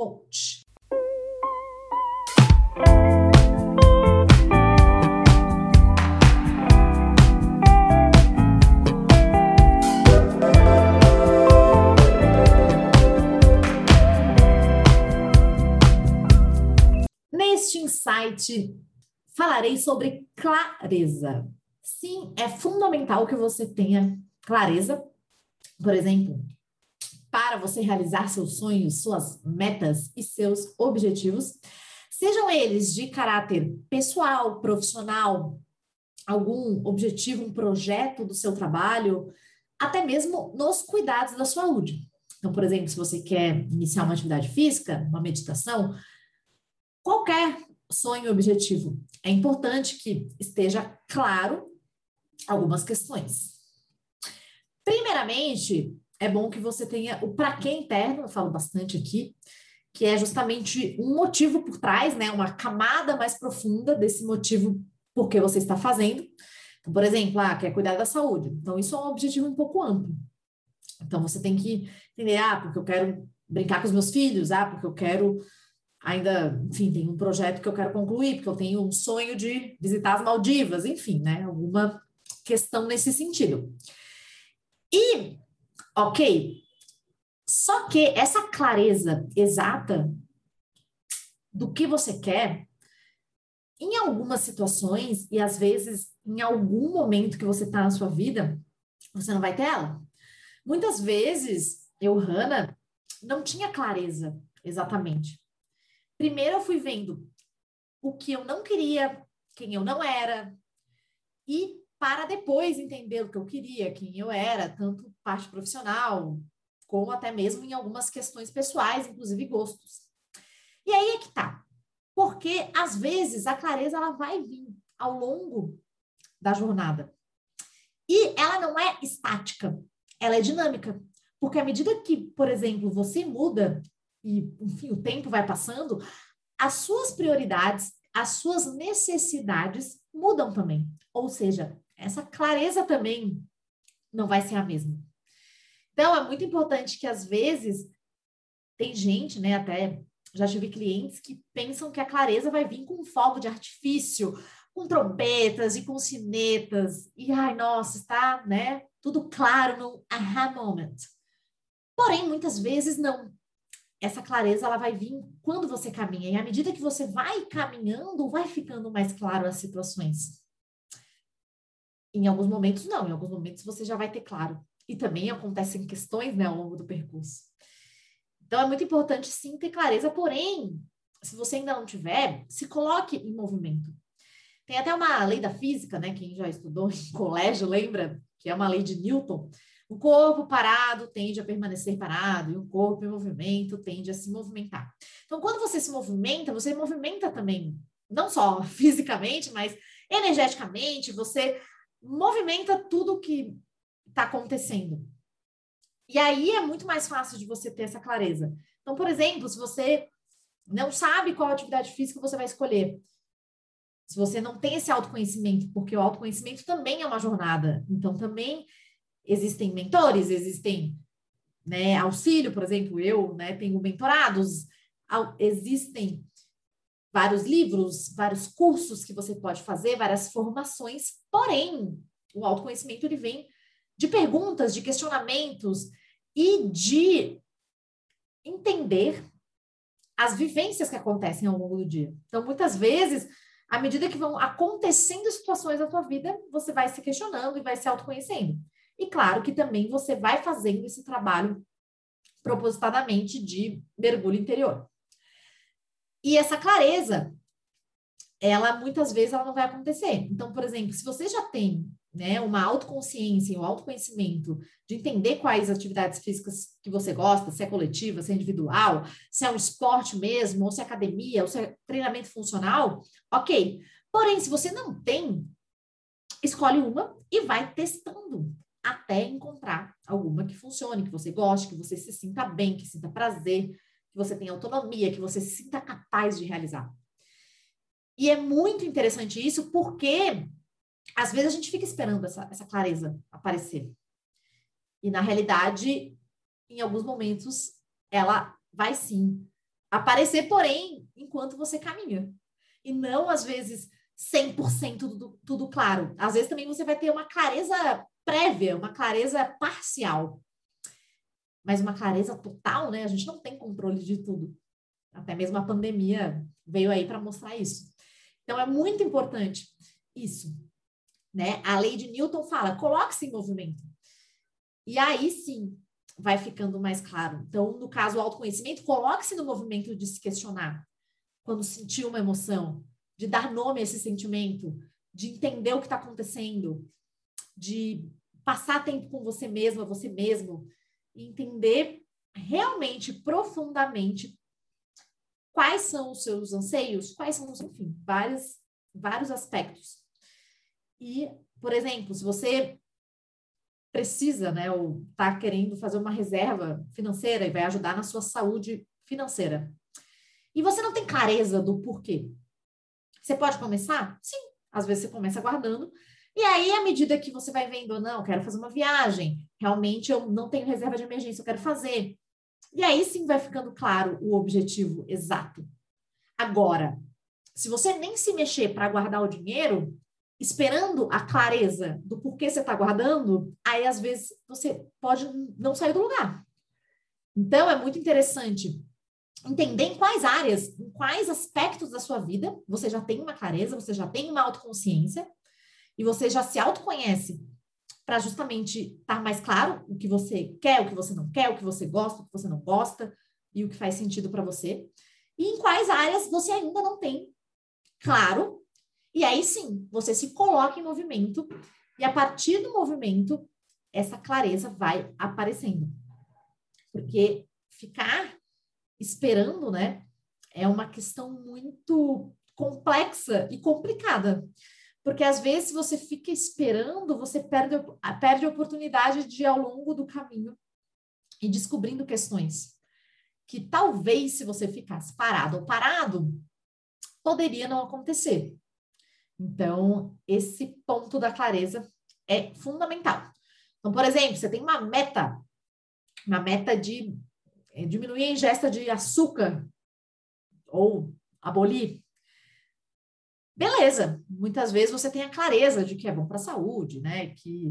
coach. Neste insight, falarei sobre clareza. Sim, é fundamental que você tenha clareza, por exemplo, para você realizar seus sonhos, suas metas e seus objetivos, sejam eles de caráter pessoal, profissional, algum objetivo, um projeto do seu trabalho, até mesmo nos cuidados da saúde. Então, por exemplo, se você quer iniciar uma atividade física, uma meditação, qualquer sonho objetivo, é importante que esteja claro algumas questões. Primeiramente, é bom que você tenha o para que interno, eu falo bastante aqui, que é justamente um motivo por trás, né, uma camada mais profunda desse motivo por que você está fazendo. Então, por exemplo, ah, quer cuidar da saúde. Então, isso é um objetivo um pouco amplo. Então, você tem que entender, ah, porque eu quero brincar com os meus filhos, ah, porque eu quero ainda, enfim, tem um projeto que eu quero concluir, porque eu tenho um sonho de visitar as Maldivas, enfim, né, alguma questão nesse sentido. E Ok. Só que essa clareza exata do que você quer, em algumas situações, e às vezes em algum momento que você está na sua vida, você não vai ter ela. Muitas vezes, eu, Hannah, não tinha clareza exatamente. Primeiro eu fui vendo o que eu não queria, quem eu não era, e para depois entender o que eu queria, quem eu era, tanto parte profissional, como até mesmo em algumas questões pessoais, inclusive gostos. E aí é que tá. Porque às vezes a clareza ela vai vir ao longo da jornada. E ela não é estática, ela é dinâmica. Porque à medida que, por exemplo, você muda e, enfim, o tempo vai passando, as suas prioridades, as suas necessidades mudam também. Ou seja, essa clareza também não vai ser a mesma. Então, é muito importante que, às vezes, tem gente, né, até já tive clientes que pensam que a clareza vai vir com fogo de artifício, com trompetas e com sinetas, e ai, nossa, está, né, tudo claro no aha moment. Porém, muitas vezes não. Essa clareza ela vai vir quando você caminha, e à medida que você vai caminhando, vai ficando mais claro as situações. Em alguns momentos, não. Em alguns momentos, você já vai ter claro. E também acontecem questões né, ao longo do percurso. Então, é muito importante, sim, ter clareza. Porém, se você ainda não tiver, se coloque em movimento. Tem até uma lei da física, né? Quem já estudou em colégio lembra que é uma lei de Newton. O corpo parado tende a permanecer parado e o corpo em movimento tende a se movimentar. Então, quando você se movimenta, você movimenta também, não só fisicamente, mas energeticamente, você movimenta tudo que está acontecendo. E aí é muito mais fácil de você ter essa clareza. Então, por exemplo, se você não sabe qual atividade física você vai escolher, se você não tem esse autoconhecimento, porque o autoconhecimento também é uma jornada, então também existem mentores, existem né, auxílio, por exemplo, eu né, tenho mentorados, existem vários livros, vários cursos que você pode fazer, várias formações, porém, o autoconhecimento ele vem de perguntas, de questionamentos e de entender as vivências que acontecem ao longo do dia. Então, muitas vezes, à medida que vão acontecendo situações na tua vida, você vai se questionando e vai se autoconhecendo. E claro que também você vai fazendo esse trabalho propositadamente de mergulho interior. E essa clareza, ela muitas vezes ela não vai acontecer. Então, por exemplo, se você já tem né, uma autoconsciência, um autoconhecimento, de entender quais atividades físicas que você gosta, se é coletiva, se é individual, se é um esporte mesmo, ou se é academia, ou se é treinamento funcional, ok. Porém, se você não tem, escolhe uma e vai testando até encontrar alguma que funcione, que você goste, que você se sinta bem, que sinta prazer, que você tenha autonomia, que você se sinta capaz de realizar. E é muito interessante isso porque às vezes a gente fica esperando essa, essa clareza aparecer. E na realidade, em alguns momentos, ela vai sim aparecer, porém, enquanto você caminha. E não, às vezes, 100% tudo, tudo claro. Às vezes também você vai ter uma clareza prévia, uma clareza parcial. Mas uma clareza total, né? A gente não tem controle de tudo. Até mesmo a pandemia veio aí para mostrar isso. Então é muito importante isso, né? A lei de Newton fala: coloque-se em movimento. E aí sim vai ficando mais claro. Então, no caso do autoconhecimento, coloque-se no movimento de se questionar quando sentir uma emoção, de dar nome a esse sentimento, de entender o que está acontecendo, de passar tempo com você mesma, você mesmo, entender realmente, profundamente, quais são os seus anseios, quais são, os, enfim, vários, vários aspectos. E, por exemplo, se você precisa, né, ou está querendo fazer uma reserva financeira e vai ajudar na sua saúde financeira, e você não tem clareza do porquê, você pode começar? Sim, às vezes você começa guardando, e aí, à medida que você vai vendo, não, quero fazer uma viagem, realmente eu não tenho reserva de emergência, eu quero fazer. E aí sim vai ficando claro o objetivo exato. Agora, se você nem se mexer para guardar o dinheiro, esperando a clareza do porquê você está guardando, aí às vezes você pode não sair do lugar. Então é muito interessante entender em quais áreas, em quais aspectos da sua vida você já tem uma clareza, você já tem uma autoconsciência e você já se autoconhece para justamente estar tá mais claro o que você quer, o que você não quer, o que você gosta, o que você não gosta e o que faz sentido para você. E em quais áreas você ainda não tem claro e aí sim, você se coloca em movimento e a partir do movimento, essa clareza vai aparecendo. Porque ficar esperando, né, é uma questão muito complexa e complicada. Porque às vezes você fica esperando, você perde, perde a oportunidade de ir ao longo do caminho e descobrindo questões que talvez se você ficasse parado ou parado, poderia não acontecer. Então, esse ponto da clareza é fundamental. Então, por exemplo, você tem uma meta, uma meta de é, diminuir a ingesta de açúcar ou abolir. Beleza, muitas vezes você tem a clareza de que é bom para a saúde, né? Que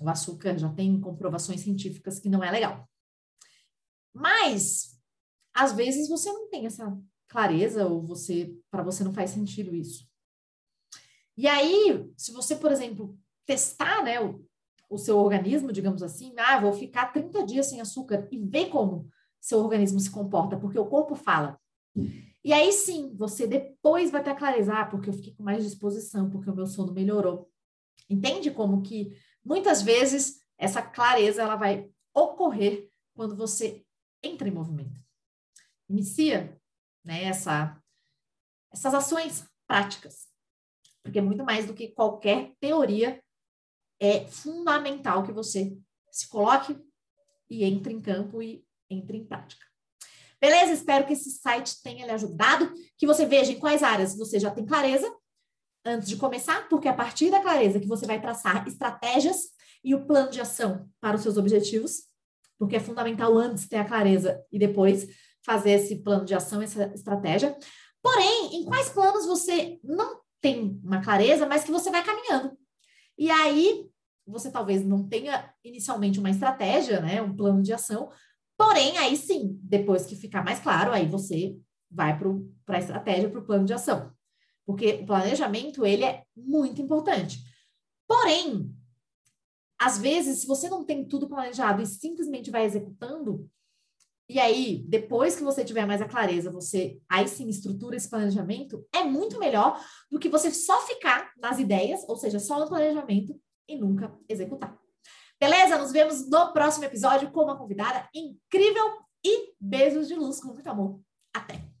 o açúcar já tem comprovações científicas que não é legal. Mas às vezes você não tem essa clareza ou você para você não faz sentido isso. E aí, se você, por exemplo, testar né, o, o seu organismo, digamos assim, ah, vou ficar 30 dias sem açúcar e ver como seu organismo se comporta, porque o corpo fala. E aí sim, você depois vai ter clareza, ah, porque eu fiquei com mais disposição, porque o meu sono melhorou. Entende como que muitas vezes essa clareza ela vai ocorrer quando você entra em movimento. Inicia né, essa, essas ações práticas porque muito mais do que qualquer teoria, é fundamental que você se coloque e entre em campo e entre em prática. Beleza? Espero que esse site tenha lhe ajudado, que você veja em quais áreas você já tem clareza antes de começar, porque a partir da clareza que você vai traçar estratégias e o plano de ação para os seus objetivos, porque é fundamental antes ter a clareza e depois fazer esse plano de ação, essa estratégia. Porém, em quais planos você não tem uma clareza, mas que você vai caminhando. E aí, você talvez não tenha inicialmente uma estratégia, né, um plano de ação, porém, aí sim, depois que ficar mais claro, aí você vai para a estratégia, para o plano de ação. Porque o planejamento, ele é muito importante. Porém, às vezes, se você não tem tudo planejado e simplesmente vai executando, e aí, depois que você tiver mais a clareza, você aí sim estrutura esse planejamento, é muito melhor do que você só ficar nas ideias, ou seja, só no planejamento, e nunca executar. Beleza? Nos vemos no próximo episódio com uma convidada incrível e beijos de luz com muito amor. Até!